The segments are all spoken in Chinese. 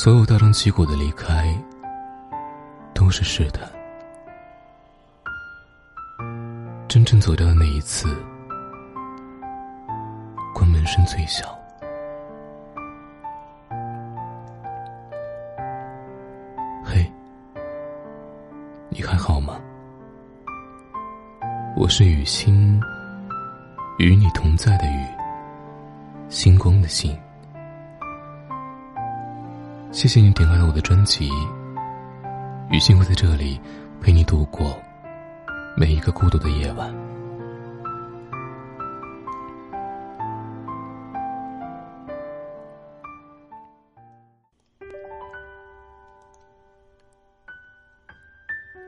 所有大张旗鼓的离开，都是试探。真正走掉的那一次，关门声最小。嘿，你还好吗？我是雨欣，与你同在的雨，星光的星。谢谢你点开了我的专辑，雨欣会在这里陪你度过。每一个孤独的夜晚。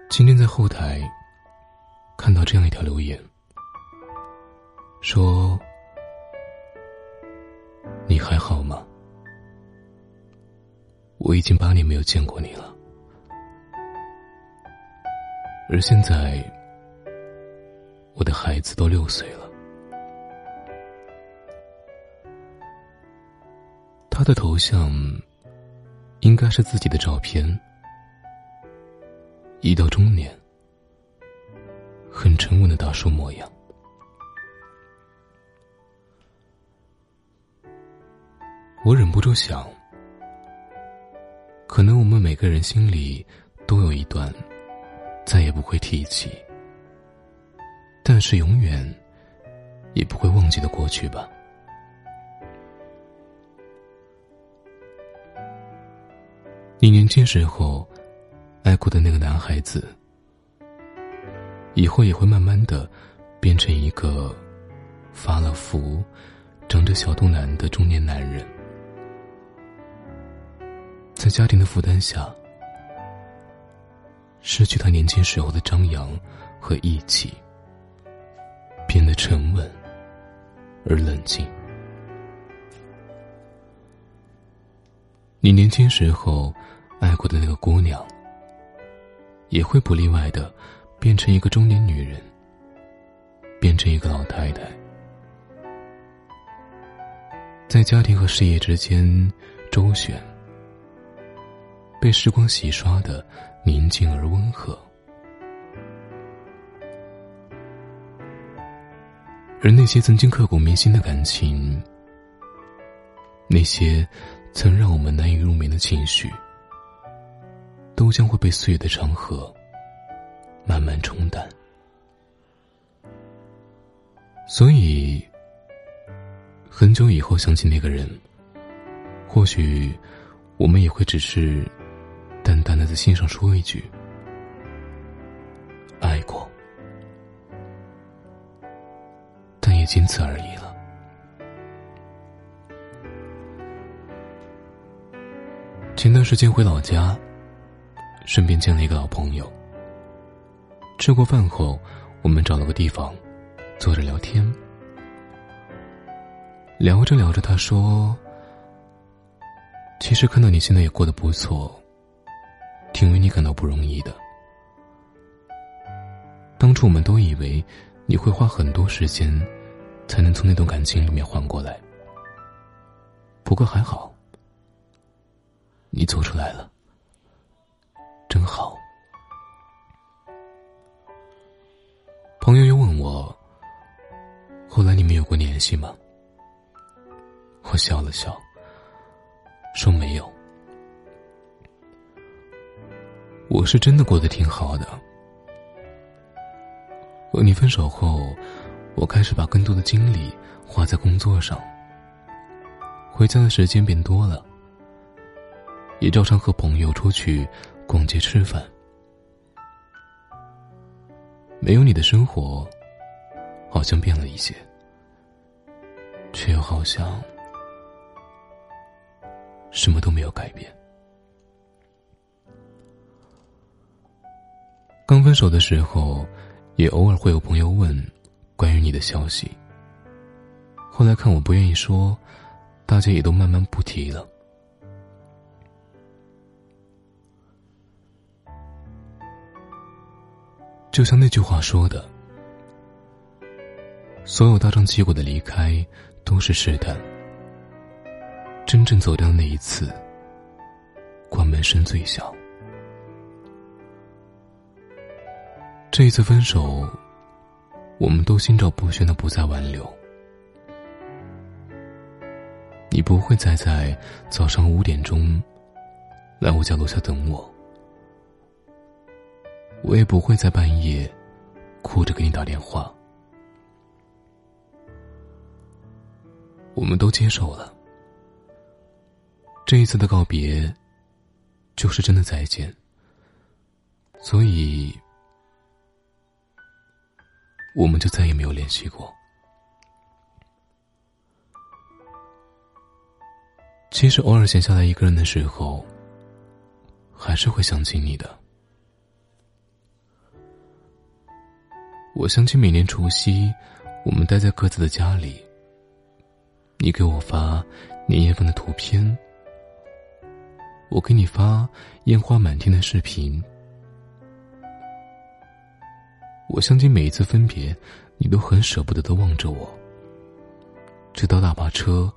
今天在后台看到这样一条留言，说：“你还好吗？我已经八年没有见过你了，而现在。”我的孩子都六岁了，他的头像应该是自己的照片，一到中年，很沉稳的大叔模样。我忍不住想，可能我们每个人心里都有一段再也不会提起。但是永远也不会忘记的过去吧。你年轻时候爱过的那个男孩子，以后也会慢慢的变成一个发了福、长着小肚腩的中年男人，在家庭的负担下，失去他年轻时候的张扬和义气。变得沉稳而冷静。你年轻时候爱过的那个姑娘，也会不例外的变成一个中年女人，变成一个老太太，在家庭和事业之间周旋，被时光洗刷的宁静而温和。而那些曾经刻骨铭心的感情，那些曾让我们难以入眠的情绪，都将会被岁月的长河慢慢冲淡。所以，很久以后想起那个人，或许我们也会只是淡淡的在心上说一句。爱过，但也仅此而已了。前段时间回老家，顺便见了一个老朋友。吃过饭后，我们找了个地方坐着聊天。聊着聊着，他说：“其实看到你现在也过得不错，挺为你感到不容易的。当初我们都以为你会花很多时间。”才能从那段感情里面缓过来。不过还好，你走出来了，真好。朋友又问我：“后来你们有过联系吗？”我笑了笑，说：“没有。”我是真的过得挺好的。和你分手后。我开始把更多的精力花在工作上，回家的时间变多了，也照常和朋友出去逛街吃饭。没有你的生活，好像变了一些，却又好像什么都没有改变。分手的时候，也偶尔会有朋友问。关于你的消息，后来看我不愿意说，大家也都慢慢不提了。就像那句话说的：“所有大张旗鼓的离开都是试探，真正走掉那一次，关门声最小。这一次分手，我们都心照不宣的不再挽留。你不会再在早上五点钟来我家楼下等我，我也不会在半夜哭着给你打电话。我们都接受了，这一次的告别就是真的再见，所以我们就再也没有联系过。其实偶尔闲下来一个人的时候，还是会想起你的。我想起每年除夕，我们待在各自的家里，你给我发年夜饭的图片，我给你发烟花满天的视频。我想起每一次分别，你都很舍不得的望着我，直到大巴车。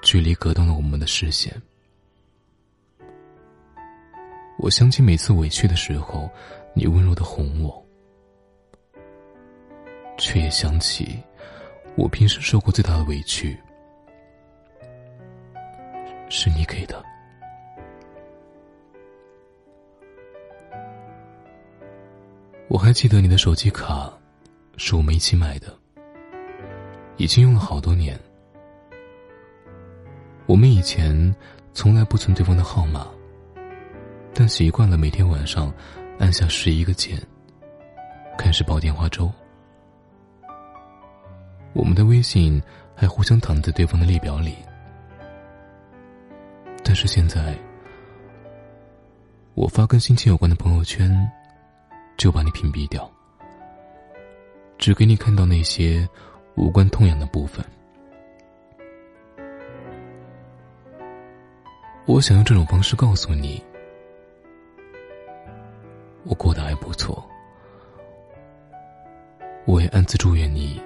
距离隔断了我们的视线。我想起每次委屈的时候，你温柔的哄我，却也想起我平时受过最大的委屈是你给的。我还记得你的手机卡是我们一起买的，已经用了好多年。我们以前从来不存对方的号码，但习惯了每天晚上按下十一个键，开始煲电话粥。我们的微信还互相躺在对方的列表里，但是现在，我发跟心情有关的朋友圈，就把你屏蔽掉，只给你看到那些无关痛痒的部分。我想用这种方式告诉你，我过得还不错。我也暗自祝愿你，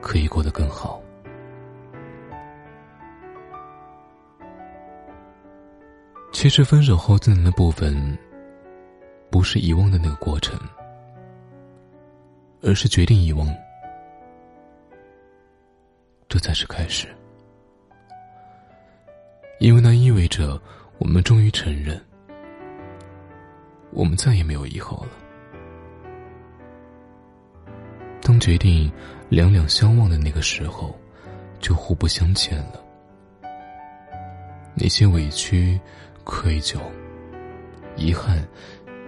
可以过得更好。其实分手后最难的部分，不是遗忘的那个过程，而是决定遗忘，这才是开始。因为那意味着，我们终于承认，我们再也没有以后了。当决定两两相望的那个时候，就互不相欠了。那些委屈、愧疚、遗憾，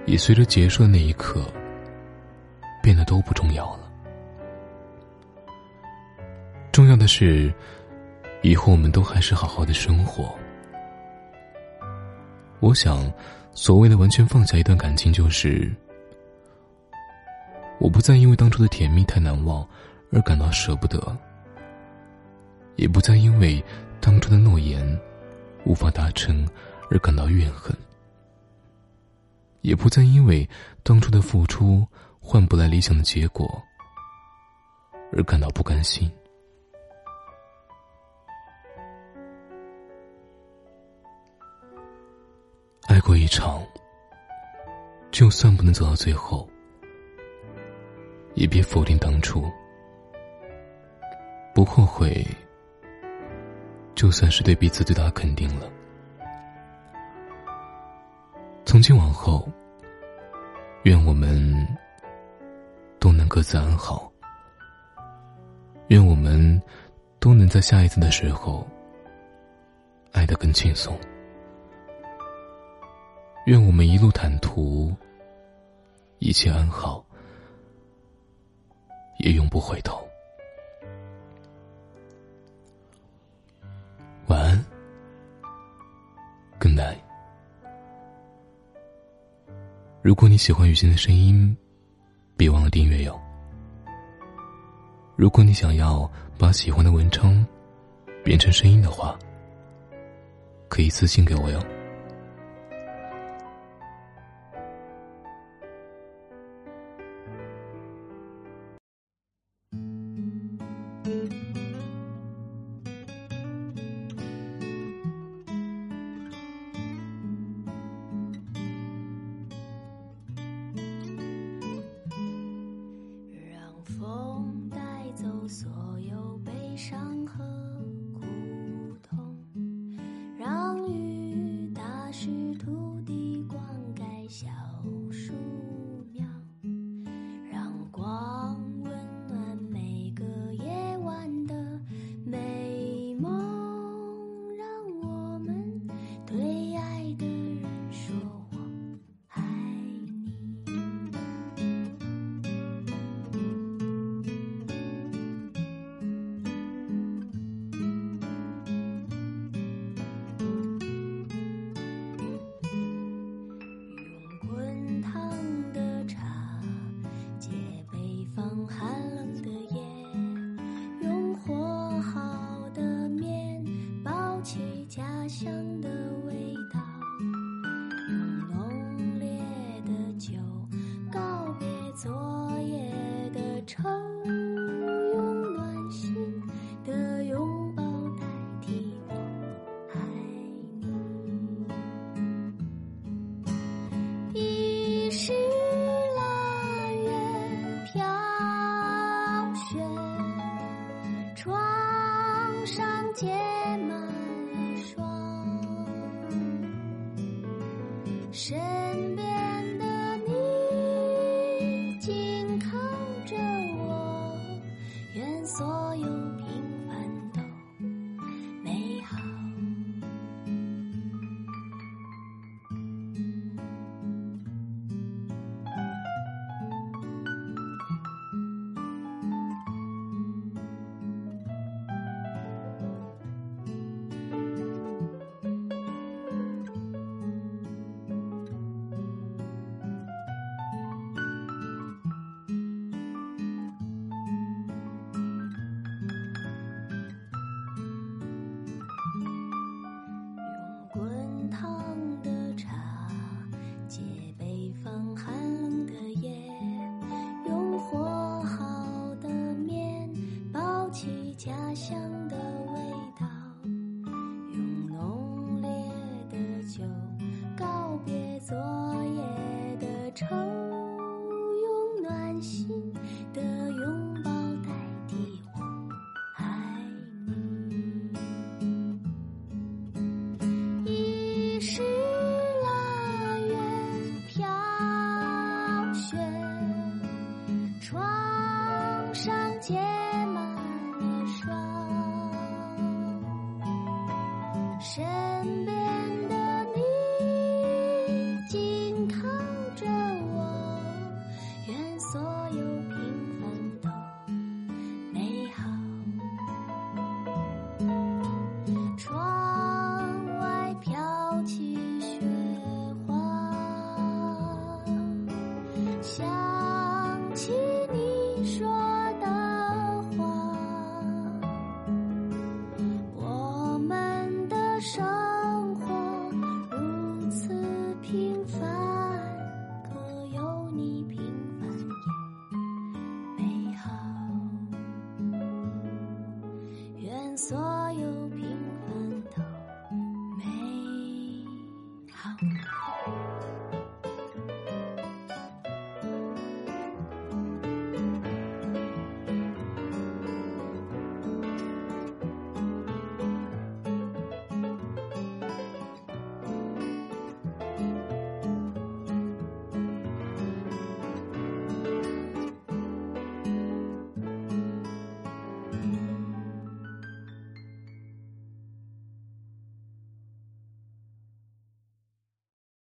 也随着结束的那一刻，变得都不重要了。重要的是。以后我们都还是好好的生活。我想，所谓的完全放下一段感情，就是我不再因为当初的甜蜜太难忘而感到舍不得，也不再因为当初的诺言无法达成而感到怨恨，也不再因为当初的付出换不来理想的结果而感到不甘心。爱过一场，就算不能走到最后，也别否定当初。不后悔，就算是对彼此最大的肯定了。从今往后，愿我们都能各自安好。愿我们都能在下一次的时候，爱得更轻松。愿我们一路坦途，一切安好，也永不回头。如果你喜欢雨欣的声音，别忘了订阅哟。如果你想要把喜欢的文章变成声音的话，可以私信给我哟。唱。昨夜的愁，用暖心的拥抱代替我爱你。已是腊月飘雪，窗上结满了霜。深。